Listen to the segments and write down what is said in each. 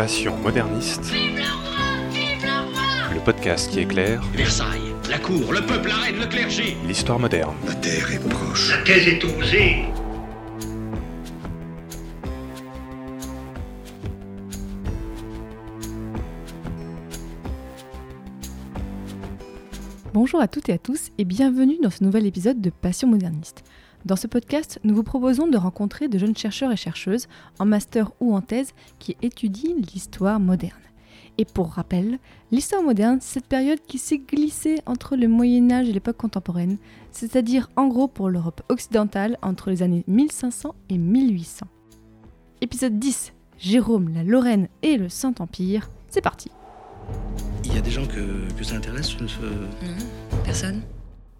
Passion moderniste. Le podcast qui éclaire Versailles, la cour, le peuple, la reine, le clergé. l'histoire moderne. La terre est proche. La thèse est osée. Bonjour à toutes et à tous et bienvenue dans ce nouvel épisode de Passion moderniste. Dans ce podcast, nous vous proposons de rencontrer de jeunes chercheurs et chercheuses en master ou en thèse qui étudient l'histoire moderne. Et pour rappel, l'histoire moderne, c'est cette période qui s'est glissée entre le Moyen Âge et l'époque contemporaine, c'est-à-dire en gros pour l'Europe occidentale entre les années 1500 et 1800. Épisode 10, Jérôme, la Lorraine et le Saint-Empire, c'est parti Il y a des gens que, que ça intéresse ce- ce- Non, personne.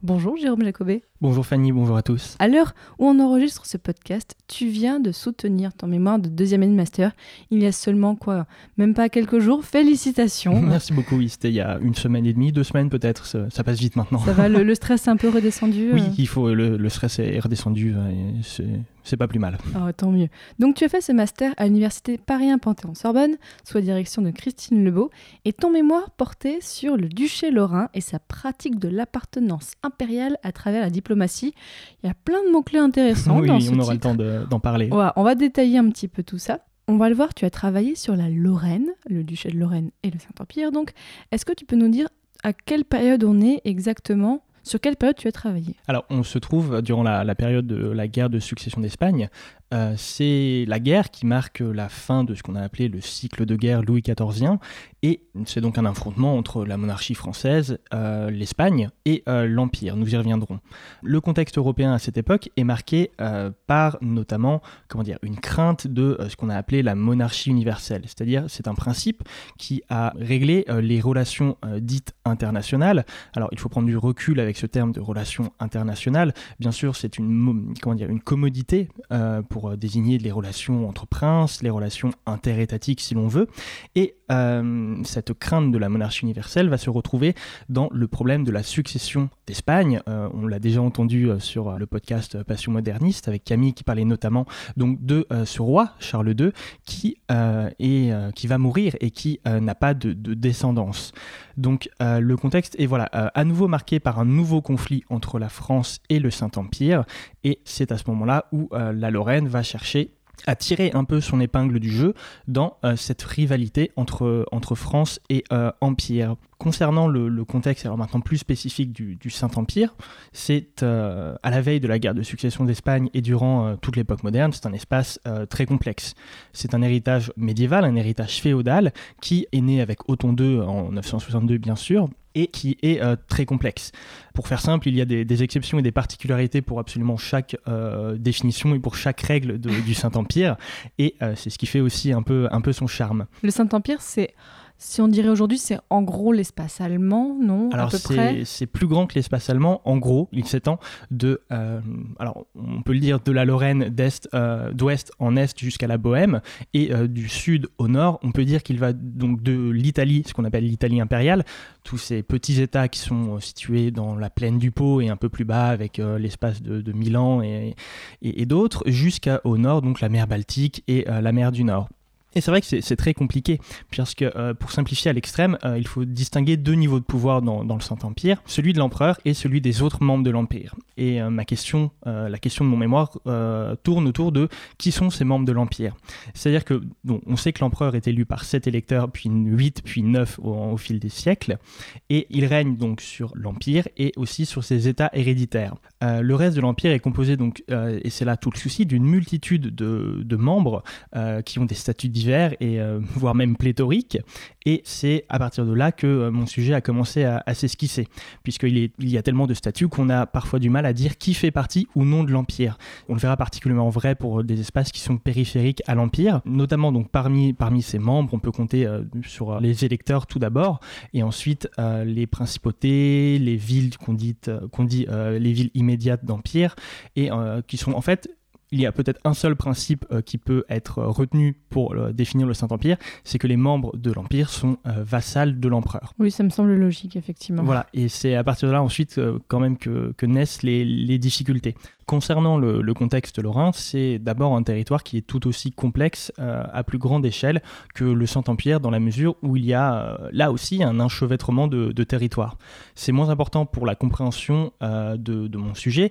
Bonjour Jérôme Jacobet. Bonjour Fanny, bonjour à tous. À l'heure où on enregistre ce podcast, tu viens de soutenir ton mémoire de deuxième année de master. Il y a seulement quoi? Même pas quelques jours? Félicitations. Merci beaucoup, oui, c'était il y a une semaine et demie, deux semaines peut-être, ça, ça passe vite maintenant. Ça va, le, le stress est un peu redescendu Oui, euh il faut, le, le stress est redescendu, euh, c'est- c'est pas plus mal. Oh, tant mieux. Donc tu as fait ce master à l'université Paris 1 Panthéon-Sorbonne, sous la direction de Christine Lebeau, et ton mémoire portait sur le duché lorrain et sa pratique de l'appartenance impériale à travers la diplomatie. Il y a plein de mots-clés intéressants oui, dans on ce aura le temps de- d'en parler. Ouais, on va détailler un petit peu tout ça. On va le voir, tu as travaillé sur la Lorraine, le duché de Lorraine et le Saint-Empire. Donc, est-ce que tu peux nous dire à quelle période on est exactement Sur quelle période tu as travaillé? Alors, on se trouve durant la, période de la guerre de succession d'Espagne. Euh, c'est la guerre qui marque la fin de ce qu'on a appelé le cycle de guerre Louis XIVien. Et c'est donc un affrontement entre la monarchie française, euh, l'Espagne et euh, l'Empire. Nous y reviendrons. Le contexte européen à cette époque est marqué euh, par notamment comment dire, une crainte de ce qu'on a appelé la monarchie universelle. C'est-à-dire, c'est un principe qui a réglé les relations dites internationales. Alors, il faut prendre du recul avec ce terme de relations internationales. Bien sûr, c'est une, comment dire, une commodité pour désigner les relations entre princes, les relations interétatiques si l'on veut. Et cette crainte de la monarchie universelle va se retrouver dans le problème de la succession d'Espagne. Euh, on l'a déjà entendu euh, sur euh, le podcast Passion moderniste avec Camille qui parlait notamment donc de ce roi Charles II qui est, qui va mourir et qui n'a pas de, de descendance. Donc le contexte est voilà à nouveau marqué par un nouveau conflit entre la France et le Saint-Empire et c'est à ce moment-là où la Lorraine va chercher à tirer un peu son épingle du jeu dans euh, cette rivalité entre, entre France et euh, Empire. Concernant le, contexte, alors maintenant plus spécifique du, Saint-Empire, c'est euh, à la veille de la guerre de succession d'Espagne et durant toute l'époque moderne, c'est un espace très complexe. C'est un héritage médiéval, un héritage féodal qui est né avec Othon II en 962 bien sûr, et qui est euh, très complexe. Pour faire simple, il y a des, exceptions et des particularités pour absolument chaque euh, définition et pour chaque règle du Saint-Empire, et euh, c'est ce qui fait aussi un peu, un peu son charme. Le Saint-Empire, c'est, si on dirait aujourd'hui, c'est en gros l'espace allemand, non À Alors peu près c'est plus grand que l'espace allemand. En gros, il s'étend de, euh, alors on peut le dire, de la Lorraine d'est, euh, d'ouest en est jusqu'à la Bohème et euh, du sud au nord. On peut dire qu'il va donc de l'Italie, ce qu'on appelle l'Italie impériale, tous ces petits États qui sont situés dans la plaine du Pô et un peu plus bas avec l'espace de, de Milan et, et, et d'autres, jusqu'au nord, donc la mer Baltique et la mer du Nord. Et c'est vrai que c'est très compliqué, puisque euh, pour simplifier à l'extrême, euh, il faut distinguer deux niveaux de pouvoir dans, le Saint-Empire, celui de l'empereur et celui des autres membres de l'Empire. Et euh, ma question, euh, la question de mon mémoire tourne autour de qui sont ces membres de l'Empire. C'est-à-dire que bon, on sait que l'empereur est élu par sept électeurs, puis huit, puis neuf au, au fil des siècles, et il règne donc sur l'Empire et aussi sur ses États héréditaires. Le reste de l'Empire est composé donc, et c'est là tout le souci, d'une multitude de, de membres qui ont des statuts divers et euh, voire même pléthoriques. Et c'est à partir de là que euh, mon sujet a commencé à, s'esquisser, puisqu'il il y a tellement de statuts qu'on a parfois du mal à dire qui fait partie ou non de l'Empire. On le verra particulièrement vrai pour des espaces qui sont périphériques à l'Empire, notamment donc parmi, parmi ses membres, on peut compter euh, sur euh, les électeurs tout d'abord, et ensuite euh, les principautés, les villes qu'on dit, euh, qu'on dit euh, les villes immédiates d'Empire, et euh, qui sont en fait il y a peut-être un seul principe euh, qui peut être euh, retenu pour euh, définir le Saint-Empire, c'est que les membres de l'Empire sont euh, vassals de l'empereur. Oui, ça me semble logique, effectivement. Voilà, et c'est à partir de là ensuite quand même que, que naissent les, les difficultés. Concernant le, contexte lorrain, c'est d'abord un territoire qui est tout aussi complexe euh, à plus grande échelle que le Saint-Empire dans la mesure où il y a euh, là aussi un enchevêtrement de, territoires. C'est moins important pour la compréhension euh, de, mon sujet,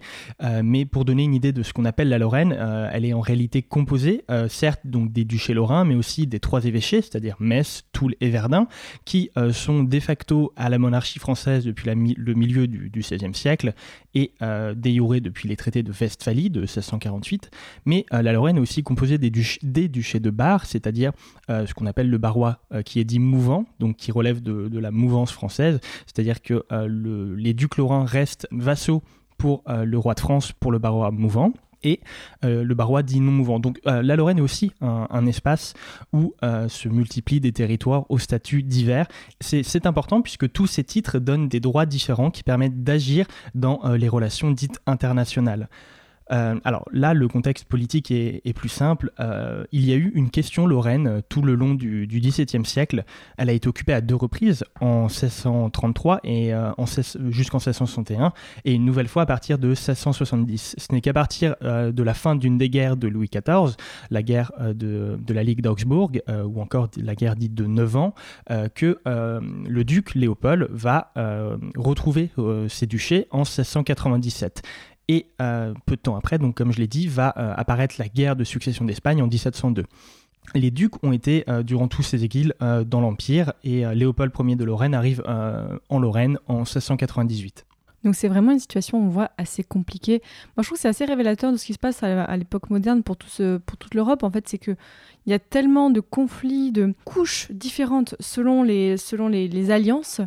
mais pour donner une idée de ce qu'on appelle la Lorraine, elle est en réalité composée, certes donc des duchés lorrains, mais aussi des trois évêchés, c'est-à-dire Metz, Toul et Verdun, qui sont de facto à la monarchie française depuis le milieu du, XVIe siècle et jure depuis les traités de Westphalie de 1648. Mais euh, la Lorraine est aussi composée des, duch- des duchés de Bar, c'est-à-dire euh, ce qu'on appelle le barois, euh, qui est dit mouvant, donc qui relève de, de la mouvance française, c'est-à-dire que le- les ducs lorrains restent vassaux pour le roi de France pour le barois mouvant. Et euh, le barois dit non mouvant. Donc euh, la Lorraine est aussi un, espace où euh, se multiplient des territoires aux statuts divers. C'est important puisque tous ces titres donnent des droits différents qui permettent d'agir dans les relations dites internationales. Euh, alors là, le contexte politique est, plus simple. Euh, il y a eu une question lorraine euh, tout le long du, XVIIe siècle. Elle a été occupée à deux reprises, en 1633 et en 16 jusqu'en 1661, et une nouvelle fois à partir de 1670. Ce n'est qu'à partir de la fin d'une des guerres de Louis XIV, la guerre de, de la Ligue d'Augsbourg, ou encore la guerre dite de 9 ans, que le duc Léopold va retrouver ses duchés en 1697. Et euh, peu de temps après, donc comme je l'ai dit, va euh, apparaître la guerre de succession d'Espagne en 1702. Les ducs ont été euh, durant tous ces exils dans l'Empire et Léopold Ier de Lorraine arrive en Lorraine en 1698. Donc c'est vraiment une situation, on voit, assez compliquée. Moi, je trouve que c'est assez révélateur de ce qui se passe à, l'époque moderne pour, tout ce- pour toute l'Europe. En fait, c'est que il y a tellement de conflits, de couches différentes selon les, selon les alliances,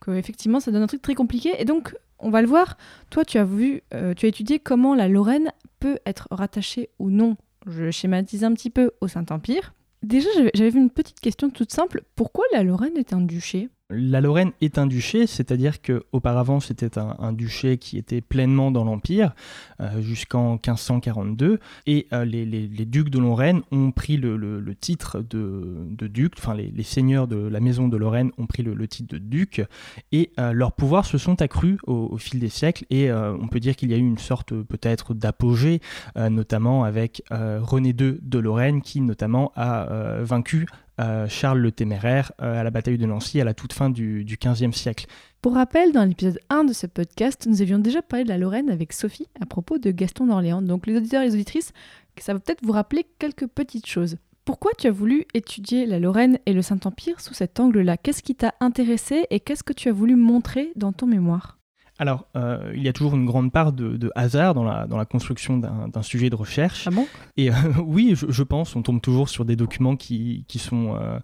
que effectivement, ça donne un truc très compliqué. Et donc, on va le voir. Toi, tu as vu, euh, tu as étudié comment la Lorraine peut être rattachée ou non. Je schématise un petit peu au Saint-Empire. Déjà, j'avais- j'avais vu une petite question toute simple. Pourquoi la Lorraine est un duché? La Lorraine est un duché, c'est-à-dire que auparavant c'était un, duché qui était pleinement dans l'Empire euh, jusqu'en 1542, et euh, les, ducs de Lorraine ont pris le, titre de, duc, enfin les, seigneurs de la maison de Lorraine ont pris le, titre de duc, et euh, leurs pouvoirs se sont accrus au, fil des siècles, et on peut dire qu'il y a eu une sorte peut-être d'apogée, notamment avec René II de Lorraine, qui notamment a vaincu euh, Charles le Téméraire euh, à la bataille de Nancy à la toute fin du, du 15e siècle. Pour rappel, dans l'épisode 1 de ce podcast, nous avions déjà parlé de la Lorraine avec Sophie à propos de Gaston d'Orléans. Donc les auditeurs et les auditrices, ça va peut-être vous rappeler quelques petites choses. Pourquoi tu as voulu étudier la Lorraine et le Saint-Empire sous cet angle-là? Qu'est-ce qui t'a intéressé et qu'est-ce que tu as voulu montrer dans ton mémoire? Alors, euh, il y a toujours une grande part de, de hasard dans la, dans la construction d'un sujet de recherche. Ah bon? Et euh, oui, je, je pense, on tombe toujours sur des documents qui, qui sont, euh,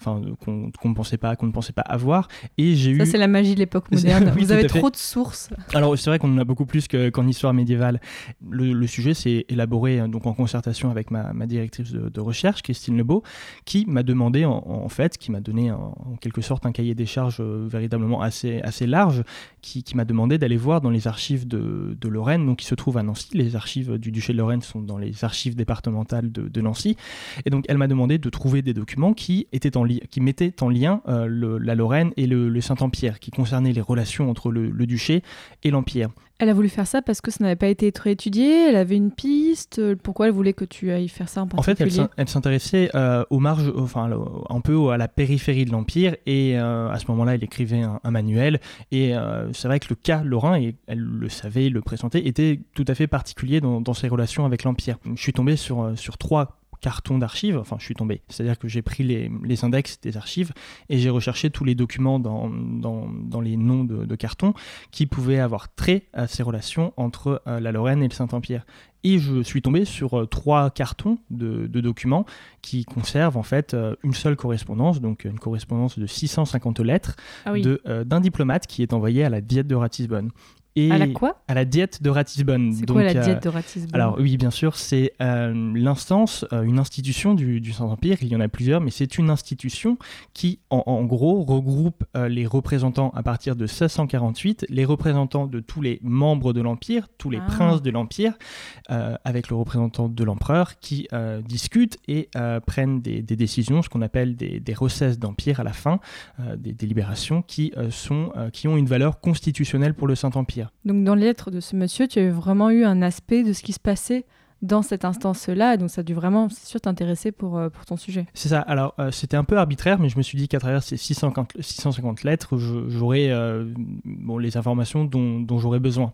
enfin, qu'on ne pensait pas, qu'on ne pensait pas avoir. Et j'ai eu. Ça, c'est la magie de l'époque moderne. oui, vous avez trop de sources. Alors c'est vrai qu'on en a beaucoup plus que- qu'en histoire médiévale. Le, le sujet s'est élaboré euh, donc en concertation avec ma, ma directrice de, de recherche, Christine Lebeau, qui m'a demandé en, en fait, qui m'a donné en, en quelque sorte un cahier des charges euh, véritablement assez, assez large, qui, qui m'a demandé d'aller voir dans les archives de, de Lorraine, donc qui se trouvent à Nancy. Les archives du duché de Lorraine sont dans les archives départementales de, de Nancy. Et donc elle m'a demandé de trouver des documents qui, étaient en qui mettaient en lien euh, le- la Lorraine et le, le Saint-Empire, qui concernaient les relations entre le- le duché et l'Empire. Elle a voulu faire ça parce que ça n'avait pas été trop étudié, elle avait une piste. Pourquoi elle voulait que tu ailles faire ça en En fait, elle particulier? s'in- elle s'intéressait euh, aux marges, enfin un peu à la périphérie de l'Empire, et euh, à ce moment-là, elle écrivait un, un manuel. Et euh, c'est vrai que le cas lorrain, et elle le savait, le présentait, était tout à fait particulier dans, dans ses relations avec l'Empire. Je suis tombé sur, sur trois cartons d'archives, enfin je suis tombé, c'est-à-dire que j'ai pris les, les index des archives et j'ai recherché tous les documents dans, dans, dans les noms de, de cartons qui pouvaient avoir trait à ces relations entre euh, la Lorraine et le Saint-Empire. Et je suis tombé sur euh, trois cartons de, de documents qui conservent en fait euh, une seule correspondance, donc une correspondance de 650 lettres Ah oui. d'un diplomate qui est envoyé à la diète de Ratisbonne. Et À la quoi à la diète de Ratisbonne. C'est quoi la euh, diète de Ratisbonne? alors oui, bien sûr, c'est euh, l'instance, euh, une institution du, du Saint-Empire, il y en a plusieurs, mais c'est une institution qui, en, en gros, regroupe les représentants à partir de 1648, les représentants de tous les membres de l'Empire, tous les Ah. princes de l'Empire, avec le représentant de l'empereur, qui discutent et prennent des, des décisions, ce qu'on appelle des, des recesses d'Empire à la fin, des délibérations qui, sont, qui ont une valeur constitutionnelle pour le Saint-Empire. Donc dans les lettres de ce monsieur, tu as vraiment eu un aspect de ce qui se passait dans cette instance-là, donc ça a dû vraiment, c'est sûr, t'intéresser pour, euh, pour ton sujet. C'est ça. Alors, euh, c'était un peu arbitraire, mais je me suis dit qu'à travers ces 650, 650 lettres, j'aurais euh, bon, les informations dont, dont j'aurais besoin.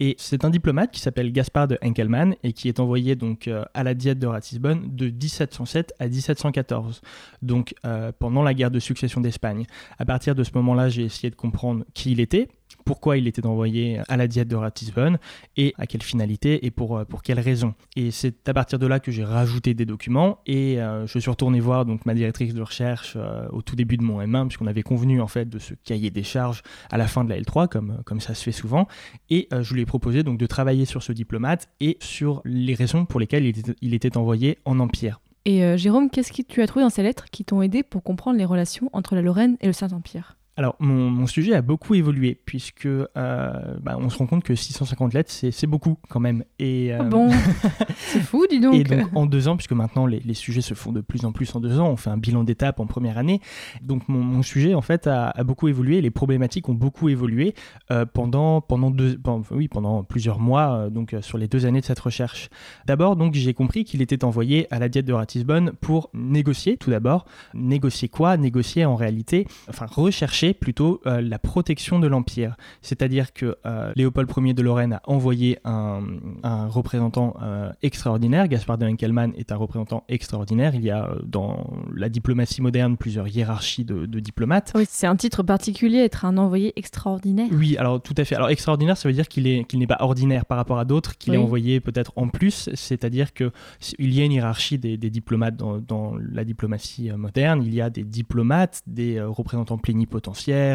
Et c'est un diplomate qui s'appelle Gaspard de Henkelmann et qui est envoyé donc à la diète de Ratisbonne de 1707 à 1714, donc pendant la guerre de succession d'Espagne. À partir de ce moment-là, j'ai essayé de comprendre qui il était, pourquoi il était envoyé à la diète de Ratisbonne et à quelle finalité et pour, euh, pour quelles raisons. Et c'est à partir de là que j'ai rajouté des documents et euh, je suis retourné voir donc ma directrice de recherche euh, au tout début de mon M1 puisqu'on avait convenu en fait de ce cahier des charges à la fin de la L3 comme, comme ça se fait souvent et je lui ai proposé donc de travailler sur ce diplomate et sur les raisons pour lesquelles il était, il était envoyé en Empire. Et Jérôme, qu'est-ce que tu as trouvé dans ces lettres qui t'ont aidé pour comprendre les relations entre la Lorraine et le Saint-Empire? Alors, mon, mon sujet a beaucoup évolué, puisque euh, bah, on se rend compte que 650 lettres, c'est beaucoup quand même. Et, euh, Ah bon? C'est fou, dis donc. Et donc en deux ans, puisque maintenant les, les sujets se font de plus en plus en deux ans, on fait un bilan d'étape en première année. Donc mon, mon sujet en fait a, a beaucoup évolué, les problématiques ont beaucoup évolué euh, pendant pendant deux, pendant- oui pendant plusieurs mois, euh, donc euh, sur les deux années de cette recherche. D'abord donc j'ai compris qu'il était envoyé à la diète de Ratisbonne pour négocier tout d'abord, négocier quoi? Négocier en réalité, enfin rechercher plutôt euh, la protection de l'empire. C'est-à-dire que euh, Léopold Ier de Lorraine a envoyé un, un représentant euh, extraordinaire. Gaspard de Henkelmann est un représentant extraordinaire. Il y a dans la diplomatie moderne plusieurs hiérarchies de, de diplomates. Oui, c'est un titre particulier, être un envoyé extraordinaire. Oui, alors tout à fait. Alors extraordinaire, ça veut dire qu'il est qu'il n'est pas ordinaire par rapport à d'autres, qu'il est envoyé peut-être en plus. C'est-à-dire que s- il y a une hiérarchie des, des diplomates dans, dans la diplomatie moderne. Il y a des diplomates, des représentants plénipotentiaires,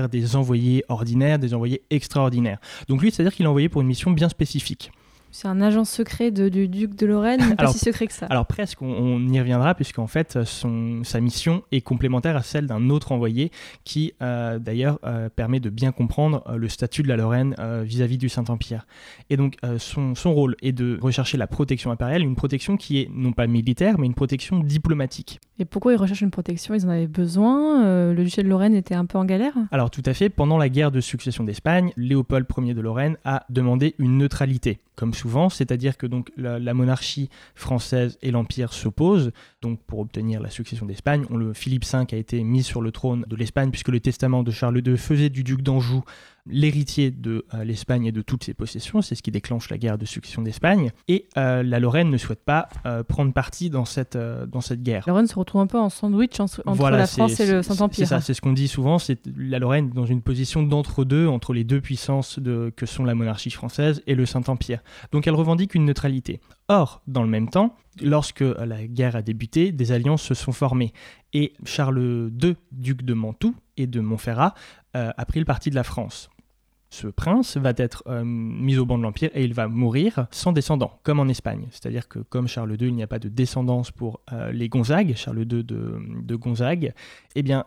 des envoyés ordinaires, des envoyés extraordinaires. Donc lui, c'est-à-dire qu'il est envoyé pour une mission bien spécifique. C'est un agent secret de- du duc de Lorraine, mais pas Alors- si secret que ça. Alors presque, on, on y reviendra, puisqu'en fait, son, sa mission est complémentaire à celle d'un autre envoyé qui, euh, d'ailleurs, euh, permet de bien comprendre euh, le statut de la Lorraine vis-à-vis du Saint-Empire. Et donc, son, son rôle est de rechercher la protection impériale, une protection qui est non pas militaire, mais une protection diplomatique. Et pourquoi ils recherchent une protection? Ils en avaient besoin Le duché de Lorraine était un peu en galère? Alors tout à fait, pendant la guerre de succession d'Espagne, Léopold Ier de Lorraine a demandé une neutralité, comme souvent, c'est-à-dire que donc la, la monarchie française et l'empire s'opposent. Donc pour obtenir la succession d'Espagne, on le Philippe V a été mis sur le trône de l'Espagne puisque le testament de Charles II faisait du duc d'Anjou l'héritier de euh, l'Espagne et de toutes ses possessions, c'est ce qui déclenche la guerre de succession d'Espagne. Et euh, la Lorraine ne souhaite pas euh, prendre parti dans cette, dans cette guerre. Lorraine se retrouve un peu en sandwich entre, entre Voilà, la France et le Saint-Empire. C'est ça, c'est ce qu'on dit souvent. C'est la Lorraine dans une position d'entre-deux entre les deux puissances de, que sont la monarchie française et le Saint-Empire. Donc elle revendique une neutralité. Or, dans le même temps, lorsque la guerre a débuté, des alliances se sont formées. Et Charles II, duc de Mantoue et de Montferrat, euh, a pris le parti de la France. Ce prince va être euh, mis au banc de l'Empire et il va mourir sans descendant, comme en Espagne. C'est-à-dire que comme Charles II, il n'y a pas de descendance pour euh, les Gonzague, Charles II de, de Gonzague, eh bien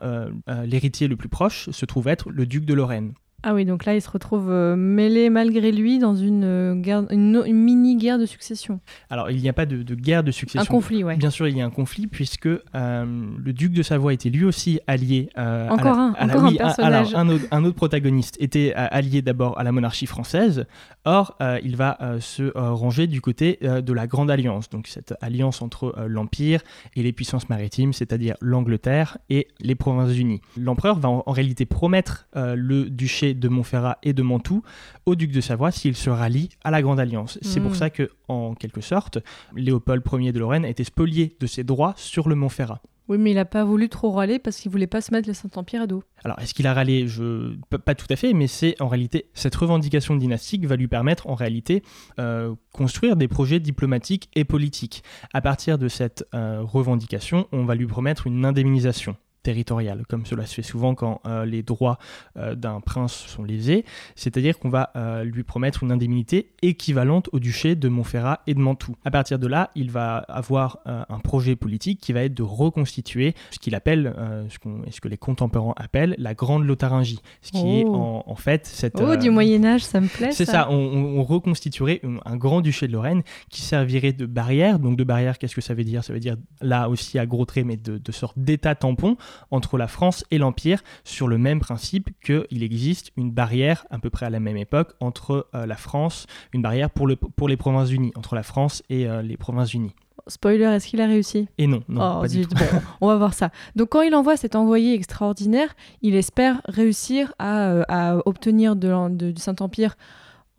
l'héritier le plus proche se trouve être le duc de Lorraine. Ah oui, donc là, il se retrouve euh, mêlé malgré lui dans une, euh, guerre, une, une mini-guerre de succession. Alors il n'y a pas de, de guerre de Un succession. conflit, ouais. Bien sûr, il y a un conflit puisque euh, le duc de Savoie était lui aussi allié. euh, à Encore la- un, à la- encore un oui, personnage. alors, un autre, un autre protagoniste était allié d'abord à la monarchie française. Or, il va se ranger du côté de la Grande Alliance, donc cette alliance entre l'Empire et les puissances maritimes, c'est-à-dire l'Angleterre et les Provinces-Unies. L'empereur va en, en réalité promettre le duché de Montferrat et de Mantoue au duc de Savoie s'il se rallie à la Grande Alliance. C'est Mm. pour ça que, en quelque sorte, Léopold Ier de Lorraine a été spolié de ses droits sur le Montferrat. Oui, mais il n'a pas voulu trop râler parce qu'il voulait pas se mettre le Saint-Empire à dos. Alors, est-ce qu'il a râlé? Je pas tout à fait, mais c'est en réalité cette revendication dynastique va lui permettre en réalité euh, construire des projets diplomatiques et politiques. À partir de cette euh, revendication, on va lui promettre une indemnisation territoriale, comme cela se fait souvent quand euh, les droits euh, d'un prince sont lésés, c'est-à-dire qu'on va euh, lui promettre une indemnité équivalente au duché de Montferrat et de Mantoue. À partir de là, il va avoir un projet politique qui va être de reconstituer ce qu'il appelle, ce, qu'on- ce que les contemporains appellent la Grande Lotharingie, ce qui est Oh. en, en fait cette... Oh, du Moyen-Âge, ça me plaît. c'est ça, on, on- on reconstituerait un, un grand duché de Lorraine qui servirait de barrière. Donc de barrière, qu'est-ce que ça veut dire? Ça veut dire là aussi à gros traits, mais de, de sorte d'état tampon entre la France et l'Empire sur le même principe qu'il existe une barrière à peu près à la même époque entre euh, la France, une barrière pour, le, pour les Provinces-Unies, entre la France et euh, les Provinces-Unies. Spoiler, est-ce qu'il a réussi? Et non, non, Oh, pas du tout. bon, on va voir ça. Donc quand il envoie cet envoyé extraordinaire, il espère réussir à, euh, à obtenir de- du Saint-Empire,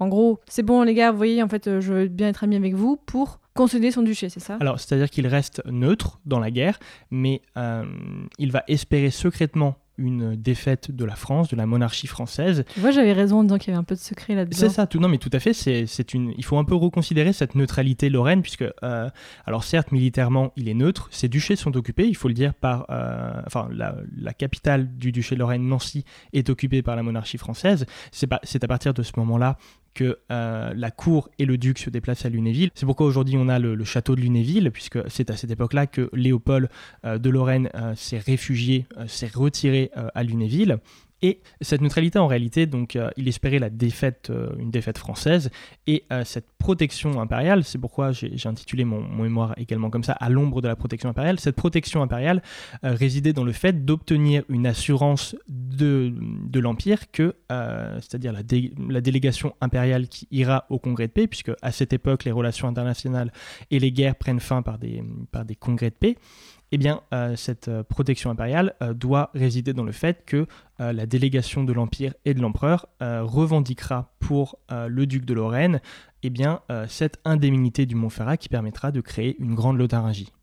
en gros, c'est bon les gars, vous voyez, en fait, euh, je veux bien être ami avec vous pour concéder son duché, c'est ça? Alors, c'est-à-dire qu'il reste neutre dans la guerre, mais euh, il va espérer secrètement une défaite de la France, de la monarchie française. Tu vois, j'avais raison en disant qu'il y avait un peu de secret là-dedans. C'est ça, tout, non mais tout à fait, c'est, une, il faut un peu reconsidérer cette neutralité lorraine, puisque, euh, alors certes, militairement, il est neutre, ces duchés sont occupés, il faut le dire, par, euh, enfin, la, la capitale du duché de Lorraine, Nancy, est occupée par la monarchie française. C'est, pas, c'est à partir de ce moment-là que euh, la cour et le duc se déplacent à Lunéville. C'est pourquoi aujourd'hui on a le, château de Lunéville, puisque c'est à cette époque-là que Léopold euh, de Lorraine euh, s'est réfugié, s'est retiré à Lunéville. Et cette neutralité, en réalité, donc, euh, il espérait défaite, euh, une défaite française, et euh, cette protection impériale, c'est pourquoi j'ai intitulé mon, mémoire également comme ça, à l'ombre de la protection impériale. Cette protection impériale résidait dans le fait d'obtenir une assurance de, l'empire que, c'est-à-dire la, dé- la délégation impériale qui ira au congrès de paix, puisque à cette époque les relations internationales et les guerres prennent fin par des congrès de paix eh bien, euh, cette euh, protection impériale euh, doit résider dans le fait que la délégation de l'Empire et de l'Empereur revendiquera pour le duc de Lorraine eh cette indemnité du Montferrat qui permettra de créer une grande Lotharingie.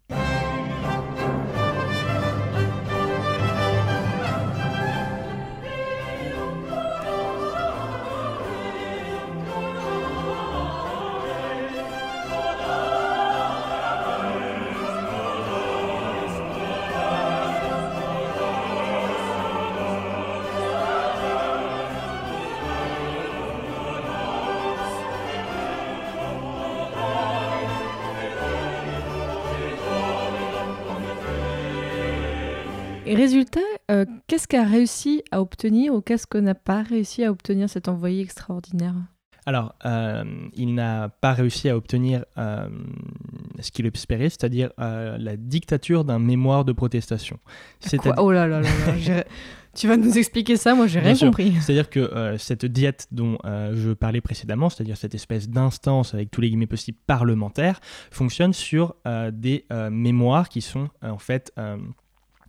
Et résultat, euh, qu'est-ce qu'a réussi à obtenir ou qu'est-ce qu'on n'a pas réussi à obtenir cet envoyé extraordinaire? Alors, euh, il n'a pas réussi à obtenir euh, ce qu'il espérait, c'est-à-dire euh, la dictature d'un mémoire de protestation. Quoi? Oh là là là là, Tu vas nous expliquer ça, moi j'ai rien sûr. compris. C'est-à-dire que euh, cette diète dont euh, je parlais précédemment, c'est-à-dire cette espèce d'instance avec tous les guillemets possibles parlementaires, fonctionne sur euh, des mémoires qui sont en fait...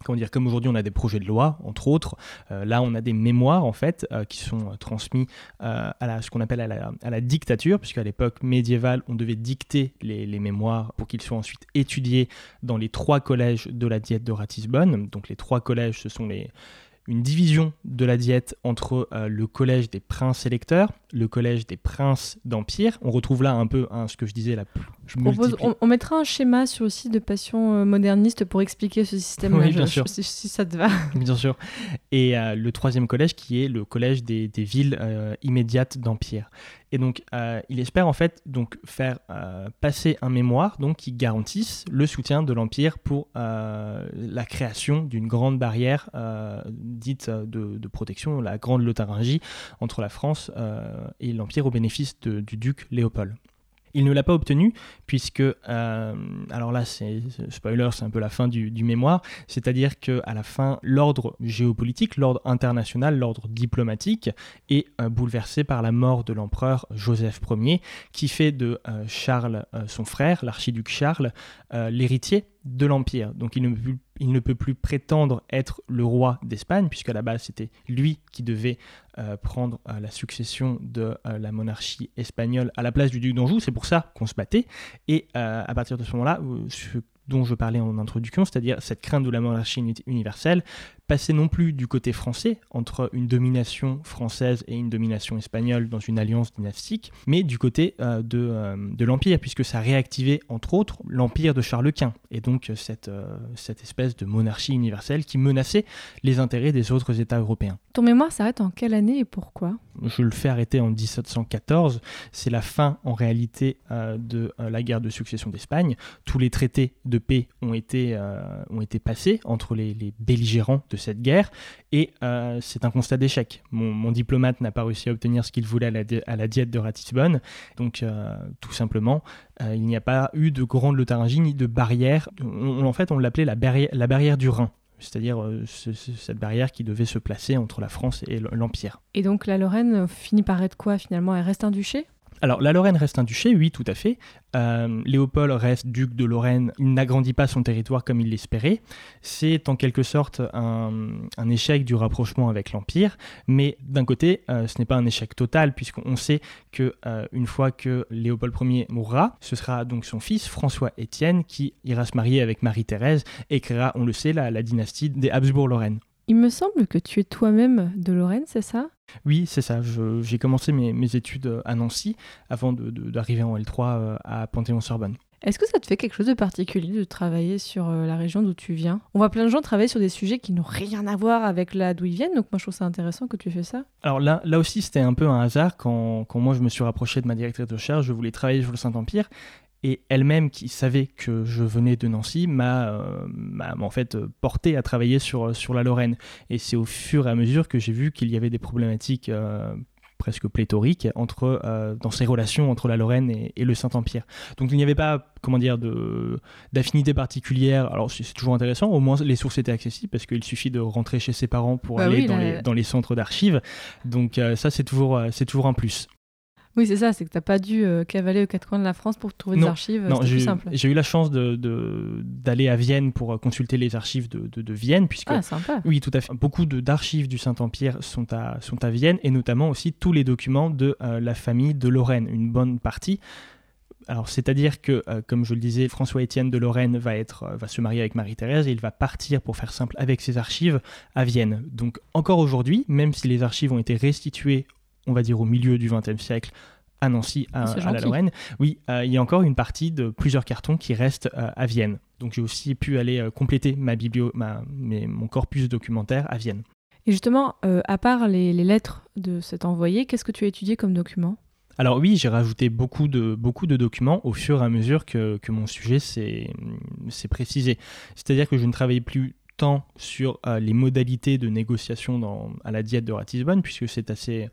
Comment dire, comme aujourd'hui on a des projets de loi, entre autres, euh, là on a des mémoires en fait euh, qui sont euh, transmis à ce qu'on appelle à la, dictature, puisqu'à l'époque médiévale on devait dicter les, mémoires pour qu'ils soient ensuite étudiés dans les trois collèges de la diète de Ratisbonne. Donc les trois collèges, ce sont une division de la diète entre le collège des princes électeurs, le collège des princes d'empire. On retrouve là un peu hein, ce que je disais, la Je propose, on, on mettra un schéma sur le site de Passion euh, Moderniste pour expliquer ce système-là, Oui, bien je- sûr. si, si ça te va. Bien sûr. Et euh, le troisième collège qui est le collège des, des villes euh, immédiates d'Empire. Et donc, euh, il espère en fait donc faire passer un mémoire donc qui garantisse le soutien de l'Empire pour la création d'une grande barrière dite de, de protection, la grande Lotharingie entre la France et l'Empire au bénéfice de- du duc Léopold. Il ne l'a pas obtenu puisque, euh, alors là, c'est spoiler, c'est un peu la fin du, mémoire, c'est-à-dire que à la fin, l'ordre géopolitique, l'ordre international, l'ordre diplomatique est euh, bouleversé par la mort de l'empereur Joseph Ier, qui fait de euh, Charles, son frère, l'archiduc Charles, l'héritier de l'empire. Donc il ne, peut il ne peut plus prétendre être le roi d'Espagne, puisqu'à la base c'était lui qui devait euh, prendre euh, la succession de euh, la monarchie espagnole à la place du duc d'Anjou. C'est pour ça qu'on se battait. Et à partir de ce moment-là, ce dont je parlais en introduction, c'est-à-dire cette crainte de la monarchie uni- universelle, passait non plus du côté français, entre une domination française et une domination espagnole dans une alliance dynastique, mais du côté euh, de, euh, de l'Empire, puisque ça réactivait entre autres l'Empire de Charles Quint, et donc euh, cette, euh, cette espèce de monarchie universelle qui menaçait les intérêts des autres États européens. Ton mémoire s'arrête en quelle année et pourquoi? Je le fais arrêter en 1714, c'est la fin en réalité de la guerre de succession d'Espagne. Tous les traités de paix ont été, ont été passés entre les, les belligérants de cette guerre, et euh, c'est un constat d'échec. Mon, diplomate n'a pas réussi à obtenir ce qu'il voulait à la, diète de Ratisbonne, donc euh, tout simplement, euh, il n'y a pas eu de grande Lotharingie ni de barrière. En fait, on l'appelait la, barrière- du Rhin c'est-à-dire ce- ce- cette barrière qui devait se placer entre la France et l'Empire. Et donc la Lorraine finit par être quoi finalement? Elle reste un duché? Alors, la Lorraine reste un duché, oui, tout à fait. Euh, Léopold reste duc de Lorraine. Il n'agrandit pas son territoire comme il l'espérait. C'est en quelque sorte un, échec du rapprochement avec l'Empire. Mais d'un côté, euh, ce n'est pas un échec total, puisqu'on sait que euh, fois que Léopold Ier mourra, ce sera donc son fils, François-Étienne, qui ira se marier avec Marie-Thérèse et créera, on le sait, la, la dynastie des Habsbourg-Lorraine. Il me semble que tu es toi-même de Lorraine, c'est ça? Oui, c'est ça. J'ai commencé mes, mes études euh, à Nancy avant d'arriver en L3 euh, à Panthéon-Sorbonne. Est-ce que ça te fait quelque chose de particulier de travailler sur euh, la région d'où tu viens? On voit plein de gens travailler sur des sujets qui n'ont rien à voir avec là d'où ils viennent, donc moi je trouve ça intéressant que tu fait ça. Alors là, là aussi, c'était un peu un hasard quand, quand moi je me suis rapproché de ma directrice de recherche. Je voulais travailler sur le Saint-Empire. Et elle-même, qui savait que je venais de Nancy, m'a euh, en fait porté à travailler sur, sur la Lorraine. Et c'est au fur et à mesure que j'ai vu qu'il y avait des problématiques euh, presque pléthoriques entre, euh, dans ces relations entre la Lorraine et, et le Saint-Empire. Donc il n'y avait pas, comment dire, d'affinité particulière. Alors c'est toujours intéressant, au moins les sources étaient accessibles parce qu'il suffit de rentrer chez ses parents pour Bah aller oui, dans, les, dans les centres d'archives. Donc euh, ça, c'est toujours, c'est toujours un plus. Oui, c'est ça, c'est que t'as pas dû euh, cavaler aux quatre coins de la France pour trouver des archives, Non, j'ai plus simple. j'ai eu la chance d'aller de, d'aller à Vienne pour euh, consulter les archives de, Vienne, puisque Ah, sympa. oui, tout à fait. Beaucoup d'archives du Saint-Empire sont à, sont à Vienne, et notamment aussi tous les documents de euh, la famille de Lorraine, une bonne partie. Alors, c'est-à-dire que, euh, comme je le disais, François-Étienne de Lorraine va, être, euh, va se marier avec Marie-Thérèse et il va partir, pour faire simple, avec ses archives à Vienne. Donc, encore aujourd'hui, même si les archives ont été restituées, on va dire, au milieu du XXe siècle, à Nancy, à, à la. Lorraine, oui, euh, il y a encore une partie de plusieurs cartons qui restent euh, à Vienne. Donc, j'ai aussi pu aller euh, compléter ma biblio, ma, mes- mon corpus documentaire à Vienne. Et justement, à part les, les lettres de cet envoyé, qu'est-ce que tu as étudié comme document? Alors oui, j'ai rajouté beaucoup de, beaucoup de documents au fur et à mesure que, que mon sujet s'est précisé. C'est-à-dire que je ne travaillais plus tant sur les modalités de négociation dans, à la diète de Ratisbonne, puisque c'est assez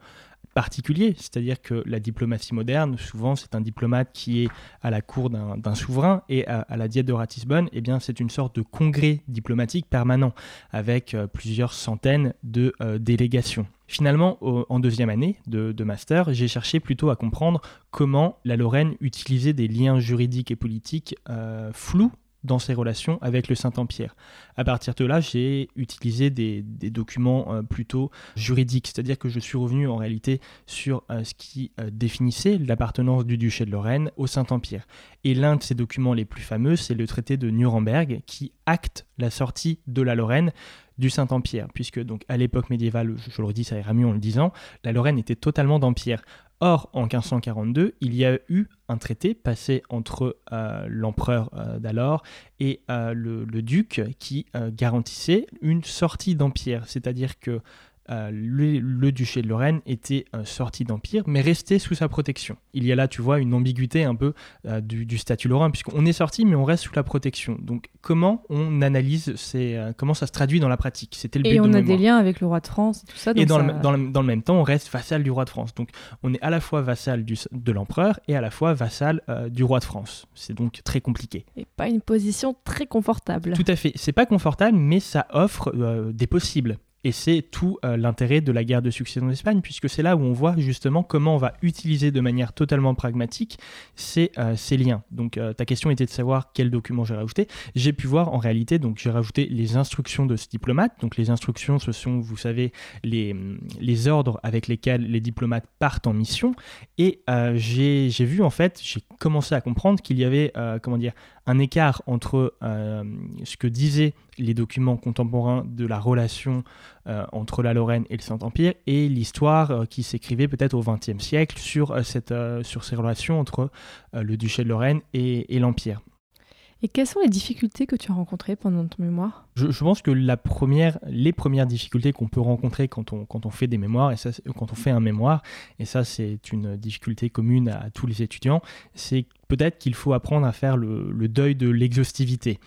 particulier. C'est-à-dire que la diplomatie moderne, souvent, c'est un diplomate qui est à la cour d'un souverain, et à, la diète de Ratisbonne, eh bien, c'est une sorte de congrès diplomatique permanent, avec euh, plusieurs centaines de euh, délégations. Finalement, en deuxième année de, de master, j'ai cherché plutôt à comprendre comment la Lorraine utilisait des liens juridiques et politiques euh, flous dans ses relations avec le Saint-Empire. À partir de là, j'ai utilisé des, documents euh, plutôt juridiques, c'est-à-dire que je suis revenu en réalité sur euh, ce qui euh, définissait l'appartenance du duché de Lorraine au Saint-Empire. Et l'un de ces documents les plus fameux, c'est le traité de Nuremberg qui acte la sortie de la Lorraine du Saint-Empire, puisque donc à l'époque médiévale, je, je le redis, ça ira mieux en le disant, la Lorraine était totalement d'empire. Or, en 1542, il y a eu un traité passé entre euh, l'empereur euh, d'alors et euh, le, duc qui garantissait une sortie d'empire, c'est-à-dire que euh, le, le duché de Lorraine était euh, sorti d'empire, mais restait sous sa protection. Il y a là, tu vois, une ambiguïté un peu euh, du, du statut lorrain, puisqu'on est sorti, mais on reste sous la protection. Donc, comment on analyse ces, comment ça se traduit dans la pratique? C'était le but Et on a mémoire. des liens avec le roi de France et tout ça. Et dans, ça- le, dans, le, dans le même temps, on reste vassal du roi de France. Donc, on est à la fois vassal du, de l'empereur et à la fois vassal du roi de France. C'est donc très compliqué. Et pas une position très confortable. Tout à fait. C'est pas confortable, mais ça offre des possibles. Et c'est tout euh, l'intérêt de la guerre de succession d'Espagne, puisque c'est là où on voit justement comment on va utiliser de manière totalement pragmatique ces, euh, liens. Donc euh, ta question était de savoir quel document j'ai rajouté. J'ai pu voir en réalité, donc j'ai rajouté les instructions de ce diplomate. Donc les instructions, ce sont, vous savez, les, les ordres avec lesquels les diplomates partent en mission. Et j'ai vu en fait, j'ai commencé à comprendre qu'il y avait, comment dire, un écart entre euh, ce que disaient les documents contemporains de la relation euh, entre la Lorraine et le Saint-Empire et l'histoire euh, qui s'écrivait peut-être au XXe siècle sur, cette, sur ces relations entre le duché de Lorraine et, et l'Empire. Et quelles sont les difficultés que tu as rencontrées pendant ton mémoire? Je, je pense que la première, les premières difficultés qu'on peut rencontrer quand on, quand on fait des mémoires, et ça, quand on fait un mémoire, et ça c'est une difficulté commune à, tous les étudiants, c'est peut-être qu'il faut apprendre à faire le, deuil de l'exhaustivité.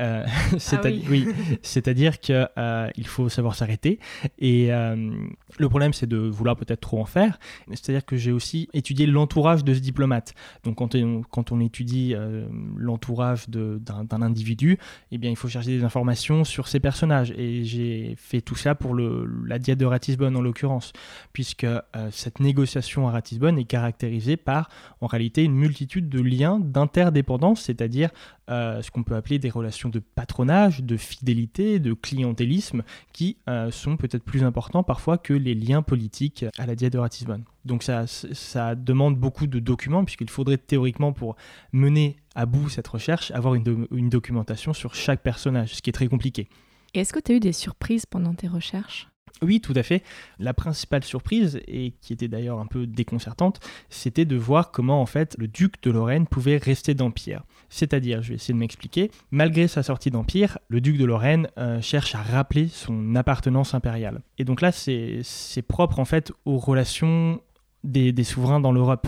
Euh, Ah oui. oui, c'est-à-dire qu'il faut savoir s'arrêter. Et euh, le problème, c'est de vouloir peut-être trop en faire. C'est-à-dire que j'ai aussi étudié l'entourage de ce diplomate. Donc quand on, quand on étudie euh, l'entourage d'un individu, eh bien, il faut chercher des informations sur ses personnages. Et j'ai fait tout ça pour le, la diète de Ratisbonne en l'occurrence, puisque euh, cette négociation à Ratisbonne est caractérisée par, en réalité, une multitude de liens d'interdépendance, c'est-à-dire euh, ce qu'on peut appeler des relations de patronage, de fidélité, de clientélisme, qui euh, sont peut-être plus importants parfois que les liens politiques à la diète de Ratisbonne. Donc ça, ça demande beaucoup de documents, puisqu'il faudrait théoriquement, pour mener à bout cette recherche, avoir une, une documentation sur chaque personnage, ce qui est très compliqué. Et est-ce que tu as eu des surprises pendant tes recherches? Oui, tout à fait. La principale surprise, et qui était d'ailleurs un peu déconcertante, c'était de voir comment en fait le duc de Lorraine pouvait rester d'Empire. C'est-à-dire, je vais essayer de m'expliquer, malgré sa sortie d'Empire, le duc de Lorraine euh, cherche à rappeler son appartenance impériale. Et donc là, c'est propre en fait aux relations des souverains dans l'Europe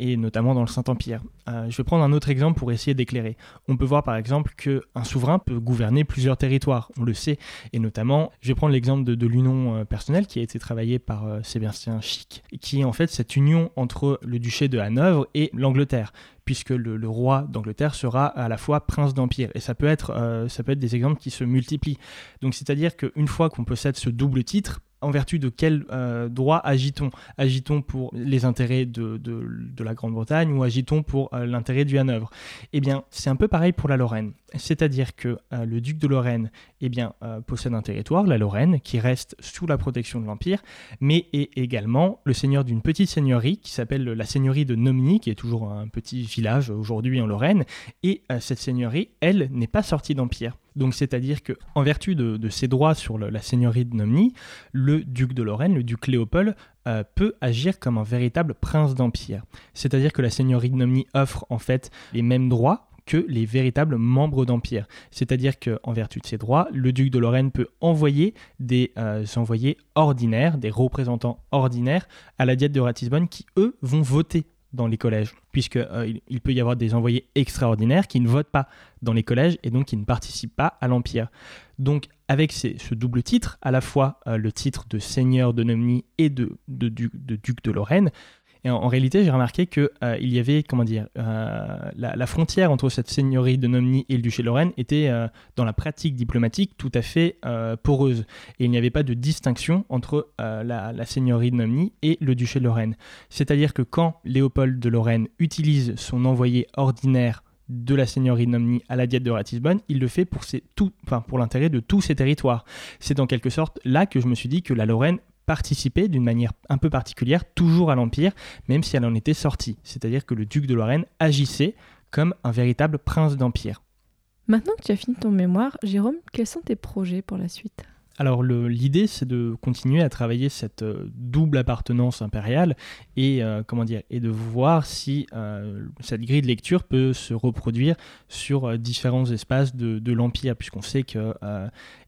et notamment dans le Saint-Empire. Euh, je vais prendre un autre exemple pour essayer d'éclairer. On peut voir par exemple qu'un souverain peut gouverner plusieurs territoires, on le sait, et notamment, je vais prendre l'exemple de, l'union euh, personnelle qui a été travaillée par euh, Sébastien Chic, qui est en fait cette union entre le duché de Hanovre et l'Angleterre puisque le, roi d'Angleterre sera à la fois prince d'empire. Et ça peut être, ça peut être des exemples qui se multiplient. Donc c'est-à-dire qu'une fois qu'on possède ce double titre, en vertu de quel euh, droit agit-on? Agit-on pour les intérêts de, la Grande-Bretagne ou agit-on pour euh, l'intérêt du Hanovre? Eh bien, c'est un peu pareil pour la Lorraine. C'est-à-dire que euh, le duc de Lorraine eh bien, possède un territoire, la Lorraine, qui reste sous la protection de l'Empire, mais est également le seigneur d'une petite seigneurie qui s'appelle la seigneurie de Nominy, qui est toujours un petit village aujourd'hui en Lorraine. Et cette seigneurie, elle, n'est pas sortie d'Empire. Donc c'est-à-dire que en vertu de, ses droits sur la seigneurie de Nominy, le duc de Lorraine, le duc Léopold, euh, peut agir comme un véritable prince d'Empire. C'est-à-dire que la seigneurie de Nominy offre en fait les mêmes droits que les véritables membres d'Empire. C'est-à-dire qu'en vertu de ses droits, le duc de Lorraine peut envoyer des euh, envoyés ordinaires, des représentants ordinaires à la diète de Ratisbonne qui, eux, vont voter dans les collèges, puisque euh, peut y avoir des envoyés extraordinaires qui ne votent pas dans les collèges et donc qui ne participent pas à l'Empire. Donc avec ce double titre, à la fois euh, le titre de seigneur de Nominy et de, de de duc de Lorraine, et en, réalité, j'ai remarqué que euh, y avait, comment dire, euh, la, frontière entre cette seigneurie de Nominy et le duché de Lorraine était, euh, dans la pratique diplomatique, tout à fait poreuse. Et il n'y avait pas de distinction entre la, seigneurie de Nominy et le duché de Lorraine. C'est-à-dire que quand Léopold de Lorraine utilise son envoyé ordinaire de la seigneurie de Nominy à la diète de Ratisbonne, il le fait pour, pour l'intérêt de tous ses territoires. C'est en quelque sorte là que je me suis dit que la Lorraine participait d'une manière un peu particulière toujours à l'Empire, même si elle en était sortie. C'est-à-dire que le duc de Lorraine agissait comme un véritable prince d'Empire. Maintenant que tu as fini ton mémoire, Jérôme, quels sont tes projets pour la suite? Alors l'idée, c'est de continuer à travailler cette euh, double appartenance impériale et euh, comment dire et de voir si euh, cette grille de lecture peut se reproduire sur différents espaces de, l'empire, puisqu'on sait que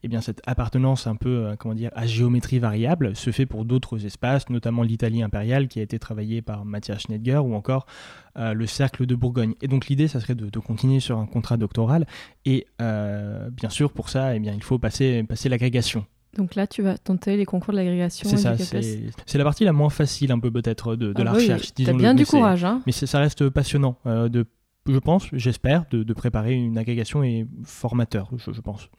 eh bien cette appartenance un peu comment dire à géométrie variable se fait pour d'autres espaces, notamment l'Italie impériale qui a été travaillée par Matthias Schneider ou encore euh, le cercle de Bourgogne. Et donc l'idée, ça serait de, de continuer sur un contrat doctoral et euh, bien sûr pour ça, eh bien il faut passer passer l'agrégation. Donc là, tu vas tenter les concours de l'agrégation. C'est ça, c'est la partie la moins facile un peu peut-être de, de Ah la oui, recherche. T'as bien du courage, hein Mais ça reste passionnant euh, de, je pense, j'espère, de, de préparer une agrégation et formateur, je, je pense.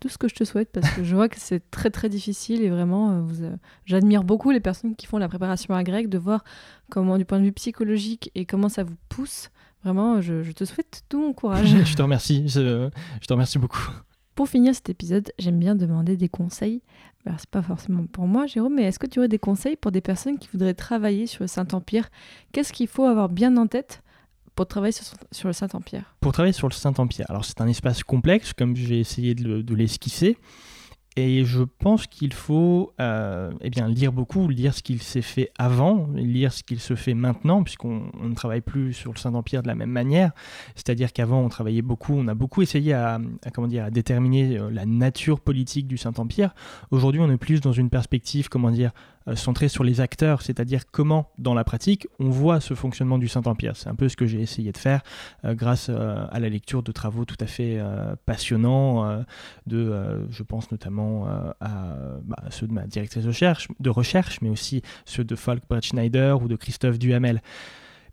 Tout ce que je te souhaite parce que je vois que c'est très très difficile et vraiment, euh, vous, euh, j'admire beaucoup les personnes qui font la préparation à grec, de voir comment, du point de vue psychologique et comment ça vous pousse. Vraiment, je, je te souhaite tout mon courage. je te remercie, je, je te remercie beaucoup. Pour finir cet épisode, j'aime bien demander des conseils. Alors, c'est pas forcément pour moi, Jérôme, mais est-ce que tu aurais des conseils pour des personnes qui voudraient travailler sur le Saint-Empire? Qu'est-ce qu'il faut avoir bien en tête pour travailler sur, le Saint-Empire Pour travailler sur le Saint-Empire, alors c'est un espace complexe, comme j'ai essayé de, le- de l'esquisser, et je pense qu'il faut euh, eh bien, lire beaucoup, lire ce qu'il s'est fait avant, lire ce qu'il se fait maintenant, puisqu'on on ne travaille plus sur le Saint-Empire de la même manière. C'est-à-dire qu'avant, on travaillait beaucoup, on a beaucoup essayé à, à, comment dire, à déterminer euh, la nature politique du Saint-Empire. Aujourd'hui, on est plus dans une perspective, comment dire, centré sur les acteurs, c'est-à-dire comment, dans la pratique, on voit ce fonctionnement du Saint-Empire. C'est un peu ce que j'ai essayé de faire euh, grâce euh, à la lecture de travaux tout à fait passionnants, de, je pense notamment à bah, ceux de ma directrice de recherche, de recherche, mais aussi ceux de Falk Schneider ou de Christophe Duhamel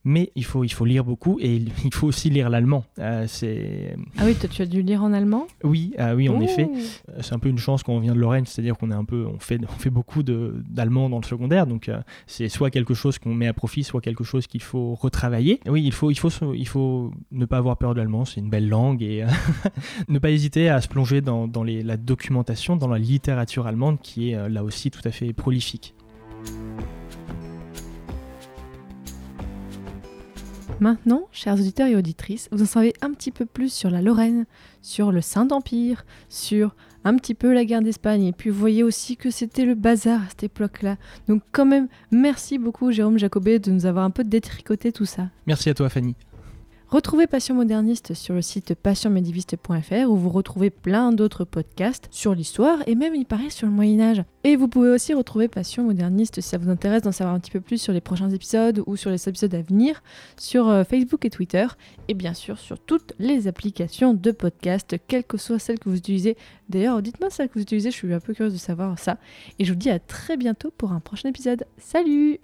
mais il faut, il faut lire beaucoup et il faut aussi lire l'allemand. Euh, c'est... Ah oui, toi, tu as dû lire en allemand? Oui, ah oui, en effet. Euh, c'est un peu une chance quand on vient de Lorraine, c'est-à-dire qu'on est un peu, on fait, on fait beaucoup de, d'allemand dans le secondaire, donc euh, c'est soit quelque chose qu'on met à profit, soit quelque chose qu'il faut retravailler. Oui, il faut, il faut, il faut ne pas avoir peur de l'allemand, c'est une belle langue et ne pas hésiter à se plonger dans, dans les, la documentation, dans la littérature allemande qui est là aussi tout à fait prolifique. Maintenant, chers auditeurs et auditrices, vous en savez un petit peu plus sur la Lorraine, sur le Saint-Empire, sur un petit peu la guerre d'Espagne. Et puis vous voyez aussi que c'était le bazar à cette époque-là. Donc quand même, merci beaucoup Jérôme Jacobet de nous avoir un peu détricoté tout ça. Merci à toi Fanny. Retrouvez Passion Moderniste sur le site passionmédiviste.fr où vous retrouvez plein d'autres podcasts sur l'histoire et même il paraît sur le Moyen Âge. Et vous pouvez aussi retrouver Passion Moderniste si ça vous intéresse d'en savoir un petit peu plus sur les prochains épisodes ou sur les épisodes à venir sur euh, Facebook et Twitter et bien sûr sur toutes les applications de podcast, quelle que soit celle que vous utilisez. D'ailleurs, dites-moi celle que vous utilisez, je suis un peu curieuse de savoir ça. Et je vous dis à très bientôt pour un prochain épisode. Salut